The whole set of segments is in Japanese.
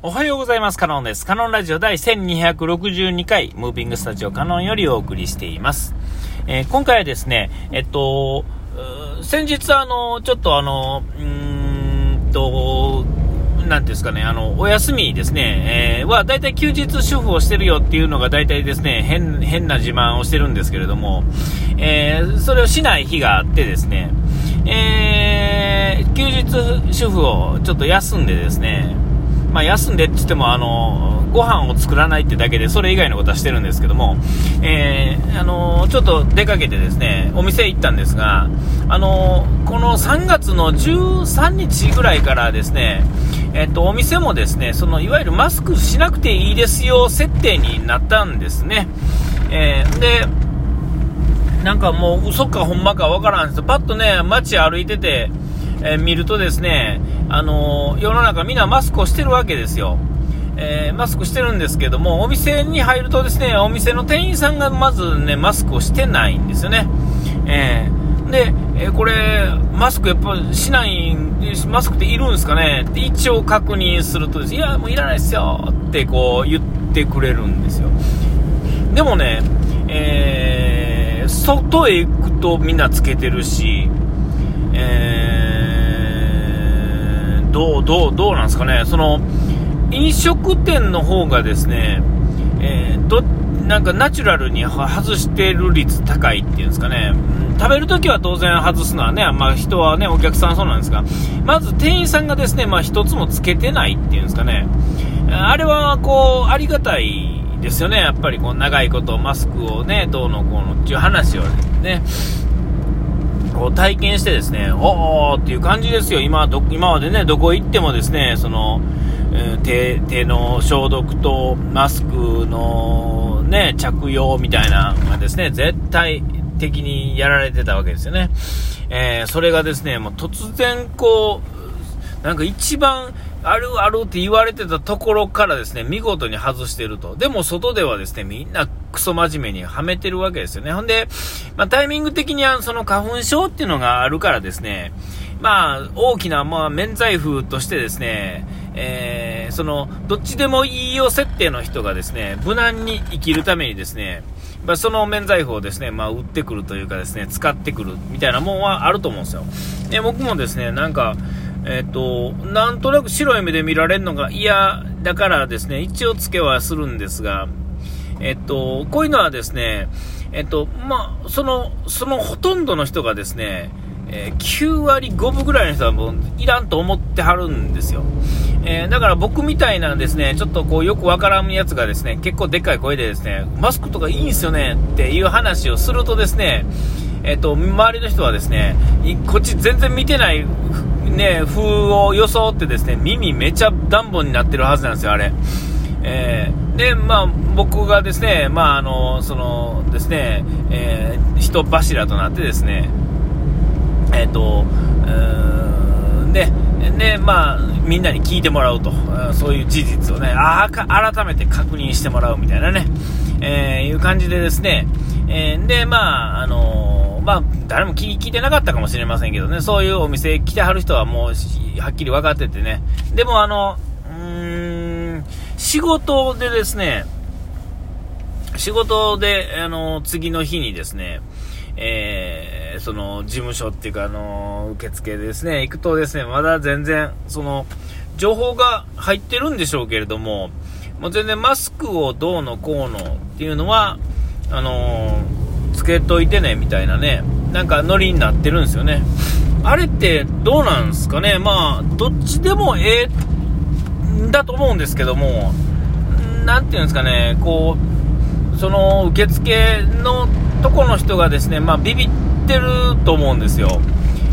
おはようございます。カノンです。カノンラジオ第1262回、ムービングスタジオカノンよりお送りしています。えー今回はですね、えっと、先日あの、ちょっとあの、うーんと、なんていうんですかね、あの、お休みですね、えーは、だいたい休日主婦をしてるよっていうのが大体ですね、変、変な自慢をしてるんですけれども、えーそれをしない日があってですね、えー休日主婦をちょっと休んでですね、まあ、休んでって言っても、あの、ご飯を作らないってだけで、それ以外のことはしてるんですけども、えーあの、ちょっと出かけてですね、お店行ったんですが、あの、この3月の13日ぐらいからですね、えっと、お店もですね、その、いわゆるマスクしなくていいですよ設定になったんですね。えーで、なんかもう嘘かほんまかわからんです。パッとね、街歩いてて、えー見るとですね、あのー世の中みんなマスクをしてるわけですよ。えーマスクしてるんですけども、お店に入るとですね、お店の店員さんがまずね、マスクをしてないんですよね。えーで、えーこれ、マスクやっぱしない、マスクっているんですかね？って一応確認するとですね、いや、もういらないですよってこう言ってくれるんですよ。でもね、えー外へ行くとみんなつけてるし、えーどう、どう、どうなんですかね、その、飲食店の方がですね、えーど、なんかナチュラルに外してる率高いっていうんですかね、うん食べるときは当然外すのはね、まあ人はね、お客さんそうなんですが、まず店員さんがですね、まあ一つもつけてないっていうんですかね、あれはこう、ありがたいですよね、やっぱりこう長いことマスクをね、どうのこうのっていう話をね、こう体験してですね、おーっていう感じですよ、今ど今までね、どこ行ってもですね、その、えー手手の消毒とマスクのね、着用みたいなのがですね、絶対的にやられてたわけですよね。えーそれがですね、もう突然こう、なんか一番あるあるって言われてたところからですね、見事に外してると。でも外ではですね、みんなクソ真面目にはめてるわけですよね。ほんで、まあタイミング的にはその花粉症っていうのがあるからですね、まあ大きなまあ免罪符としてですね、えーその、どっちでもいいよ設定の人がですね、無難に生きるためにですね、まあ、その免罪符をですね、まあ、売ってくるというかですね、使ってくるみたいなもんはあると思うんですよ。で、僕もですね、なんか、えっ、と、なんとなく白い目で見られるのが嫌だからですね、一応つけはするんですが、えっと、こういうのはですね、えっと、まあ、その、そのほとんどの人がですね、えー9割5分ぐらいの人はもういらんと思ってはるんですよ。えーだから僕みたいなですね、ちょっとこうよくわからんやつがですね、結構でっかい声でですね、マスクとかいいんすよねっていう話をするとですね、えっと、周りの人はですね、こっち全然見てない、ね、風を装ってですね、耳めちゃダンボになってるはずなんですよ、あれ。えーで、まあ、僕がですね、まあ、あの、そのですね、えー人柱となってですね、えっ、と、うーんで、で、まあ、みんなに聞いてもらうと、そういう事実をね、あか改めて確認してもらうみたいなね、えーいう感じでですね、えーで、まあ、あのーまあ、誰も聞いてなかったかもしれませんけどね、そういうお店来てはる人はもう、はっきり分かっててね、でもあの、うーん、仕事でですね、仕事で、あの、次の日にですね、えーその、事務所っていうか、あの、受付でですね、行くとですね、まだ全然、その、情報が入ってるんでしょうけれども、もう全然マスクをどうのこうのっていうのは、あのつけといてね、みたいなね、なんかノリになってるんですよね。あれってどうなんですかねまあ、どっちでもええんだと思うんですけども、なんていうんですかね、こう、その受付のとこの人がですね、まあ、ビビってると思うんですよ。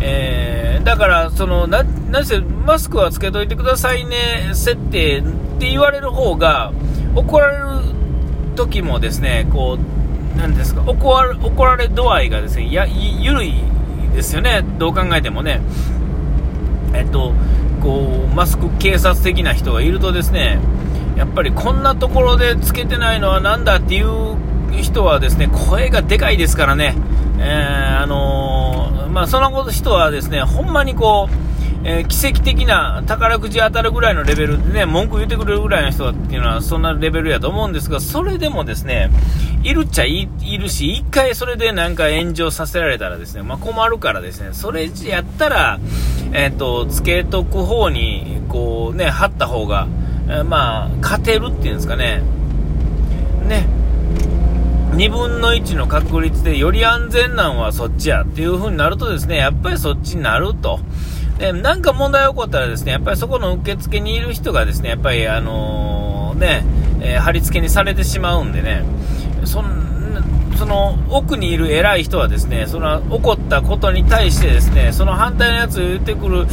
えーだから、その、な、なぜ、マスクはつけといてくださいね、設定って言われる方が、怒られる時もですね、こう、なんですか、怒られ、怒られ度合いがですね、や、ゆゆるいですよね、どう考えてもね。えっと、こう、マスク警察的な人がいるとですね、やっぱりこんなところでつけてないのはなんだっていう人はですね、声がでかいですからね、えーあのーまあ、その人はですね、ほんまにこう、えー、奇跡的な宝くじ当たるぐらいのレベルでね、文句言ってくれるぐらいの人っていうのはそんなレベルやと思うんですが、それでもですね、いるっちゃいるし、一回それでなんか炎上させられたらですね、まあ、困るからですね、それやったら、えっ、ー、と、つけとく方に、こうね、貼った方が、え、まあ、勝てるっていうんですかね、ね、2分の1の確率でより安全なんはそっちやっていう風になるとですね、やっぱりそっちになると。で、なんか問題起こったらですね、やっぱりそこの受付にいる人がですね、やっぱりあのー、ね、えー、貼り付けにされてしまうんでね、そんその奥にいる偉い人はですね、その起こったことに対してですね、その反対のやつを言ってくる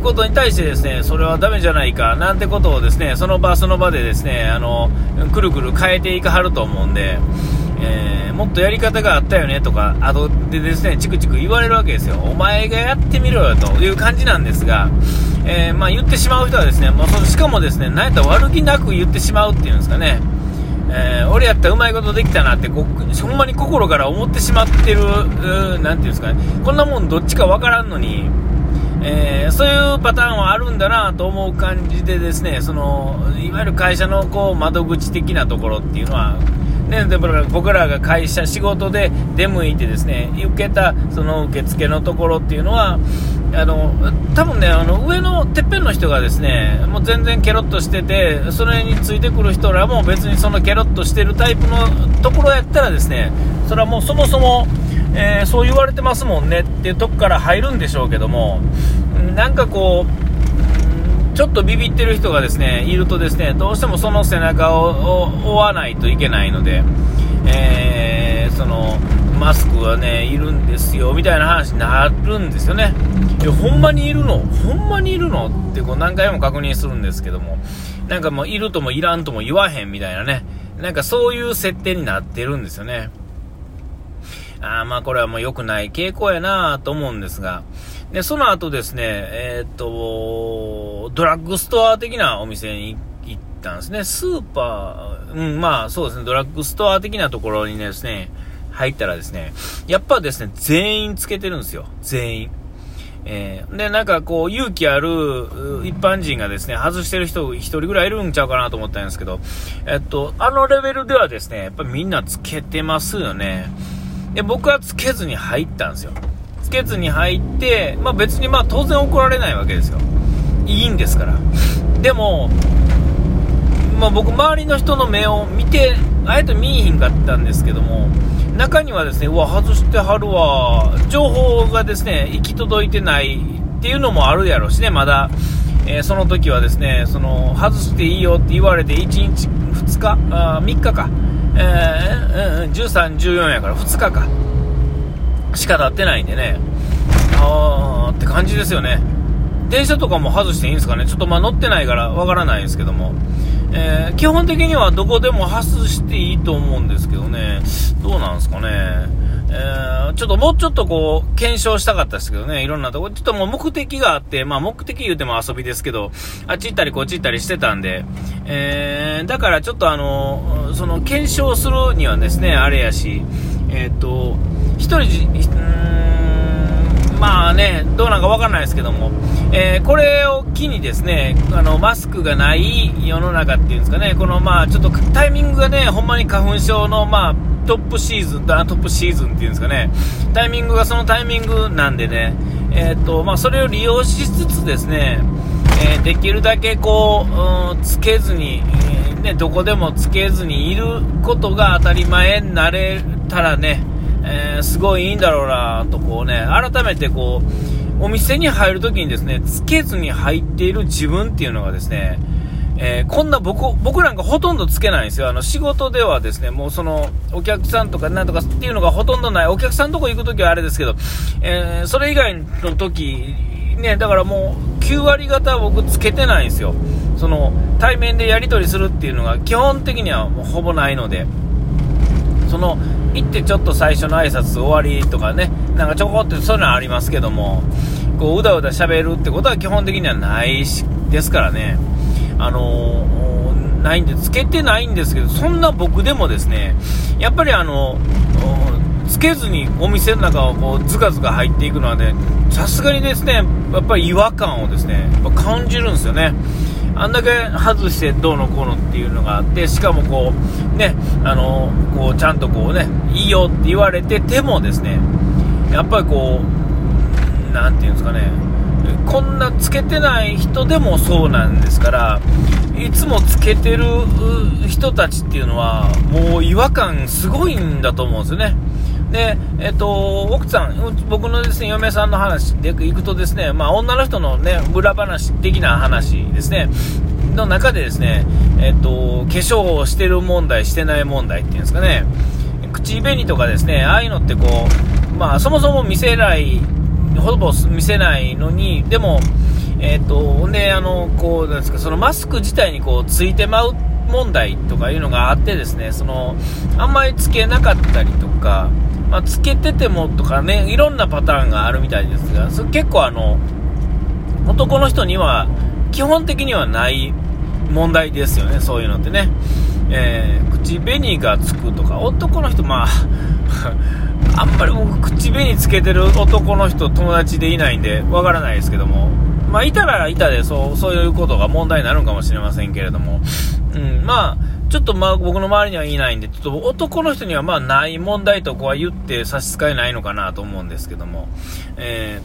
ことに対してですね、それはダメじゃないか、なんてことをですね、その場その場でですね、あの、くるくる変えていかはると思うんで、えー、もっとやり方があったよねとか、あとでですね、チクチク言われるわけですよ。お前がやってみろよという感じなんですが、えー、まあ、言ってしまう人はですね、もうそしかもですね、なんやったら悪気なく言ってしまうっていうんですかね、えー、俺やったらうまいことできたなってほんまに心から思ってしまってる、なんていうんですかね、こんなもんどっちかわからんのに、えー、そういうパターンはあるんだなと思う感じでですね、そのいわゆる会社のこう窓口的なところっていうのは、ね、で僕らが会社、仕事で出向いてですね、受けたその受付のところっていうのは、あの、多分ね、あの、上のてっぺんの人がですね、もう全然ケロッとしてて、それについてくる人らも別にそのケロッとしてるタイプのところやったらですね、それはもうそもそも、えー、そう言われてますもんねっていうとこから入るんでしょうけども、なんかこう、ちょっとビビってる人がですねいるとですねどうしてもその背中を追わないといけないので、えー、そのマスクはねいるんですよみたいな話になるんですよね。いやほんまにいるの？ほんまにいるの？ってこう何回も確認するんですけどもなんかもういるともいらんとも言わへんみたいなねなんかそういう設定になってるんですよね。ああまあこれはもう良くない傾向やなと思うんですが、で、その後ですね、えー、っと、ドラッグストア的なお店に行ったんですね。スーパー、うん、まあそうですね、ドラッグストア的なところにですね、入ったらですね、やっぱですね、全員つけてるんですよ。全員。えー、で、なんかこう、勇気ある一般人がですね、外してる人一人ぐらいいるんちゃうかなと思ったんですけど、えっと、あのレベルではですね、やっぱみんなつけてますよね。で、僕はつけずに入ったんですよ。つけずに入って、まあ、別にまあ当然怒られないわけですよ。いいんですから。でも、まあ、僕、周りの人の目を見て、あえて見えひんかったんですけども、中にはですね、うわ、外してはるわ、情報がですね、行き届いてないっていうのもあるやろうしね、まだ。えー、その時はですね、その、外していいよって言われて1日、2日、あ3日か、えー、13、14やから2日か。しか経ってないんでね、あーって感じですよね。電車とかも外していいんですかねちょっとまあ乗ってないからわからないんですけども。えー、基本的にはどこでも外していいと思うんですけどね、どうなんですかね。えー、ちょっともうちょっとこう、検証したかったですけどね、いろんなとこ、ちょっともう目的があって、まあ目的言うても遊びですけど、あっち行ったりこっち行ったりしてたんで、えー、だからちょっとあの、その検証するにはですね、あれやし、えっ、と、一人、まあね、どうなんかわかんないですけども、えー、これを機にですね、あの、マスクがない世の中っていうんですかね、このまあ、ちょっとタイミングがね、ほんまに花粉症のまあ、トップシーズン、トップシーズンっていうんですかね、タイミングがそのタイミングなんでね、えー、っと、まあ、それを利用しつつですね、えー、できるだけこう、うん、つけずに、えー、ね、どこでもつけずにいることが当たり前になれたらね、えー、すごいいいんだろうなとこうね、改めてこう、お店に入るときにですね、つけずに入っている自分っていうのがですね、えー、こんな僕、僕なんかほとんどつけないんですよ。あの、仕事ではですね、もうその、お客さんとかなんとかっていうのがほとんどない。お客さんとこ行くときはあれですけど、えー、それ以外の時ね、だからもう、9割方僕つけてないんですよ。その、対面でやり取りするっていうのが基本的にはもうほぼないので、その、行ってちょっと最初の挨拶終わりとかね、なんかちょこってそういうのありますけども、こう、うだうだ喋るってことは基本的にはないし、ですからね、あのー、ないんで、つけてないんですけど、そんな僕でもですね、やっぱりあの、つけずにお店の中をこうずかずか入っていくのはね、さすがにですね、やっぱり違和感をですね、感じるんですよね。あんだけ外してどうのこうのっていうのがあって、しかもこう、ね、あの、こう、ちゃんとこうね、いいよって言われててもですね、やっぱりこう、なんていうんですかね、こんなつけてない人でもそうなんですから、いつもつけてる人たちっていうのは、もう違和感すごいんだと思うんですよね。で、えっと、奥さん、僕のですね、嫁さんの話でいくとですね、まあ、女の人のね、裏話的な話ですね、の中でですね、えっと、化粧をしてる問題、してない問題っていうんですかね、口紅とかですね、ああいうのってこう、まあ、そもそも見せない、ほぼ見せないのに、でも、えっと、で、あの、こう、なんですか、そのマスク自体にこう、ついてまう問題とかいうのがあってですね、その、あんまりつけなかったりとか、まあ、つけててもとかね、いろんなパターンがあるみたいですが、それ結構あの、男の人には、基本的にはない問題ですよね、そういうのってね。えー、口紅がつくとか、男の人、まあ、あんまり僕、口紅つけてる男の人、友達でいないんで、わからないですけども、まあ、いたらいたで、そう、そういうことが問題になるかもしれませんけれども、うん、まあ、ちょっとまあ僕の周りにはいないんで、ちょっと男の人にはまあない問題とこは言って差し支えないのかなと思うんですけども、え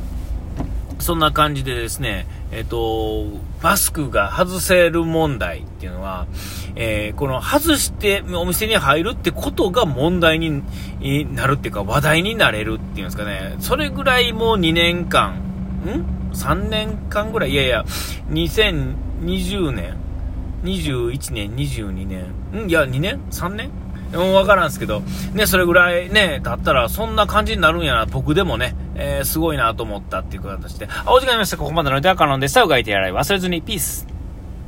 ー、そんな感じでですね、えっ、と、マスクが外せる問題っていうのは、えー、この外してお店に入るってことが問題になるっていうか話題になれるっていうんですかね、それぐらいもう2年間、ん ?3 年間ぐらい、いやいや、2020年21年、22年、んいや、2年 ?3 年？うん、わからんすけど、ね、それぐらいね、経ったら、そんな感じになるんやな、僕でもね、えー、すごいなと思ったっていう形で。あ、お時間ありました。ここまでの手はカノンでした。うがいてやらい忘れずに、ピース。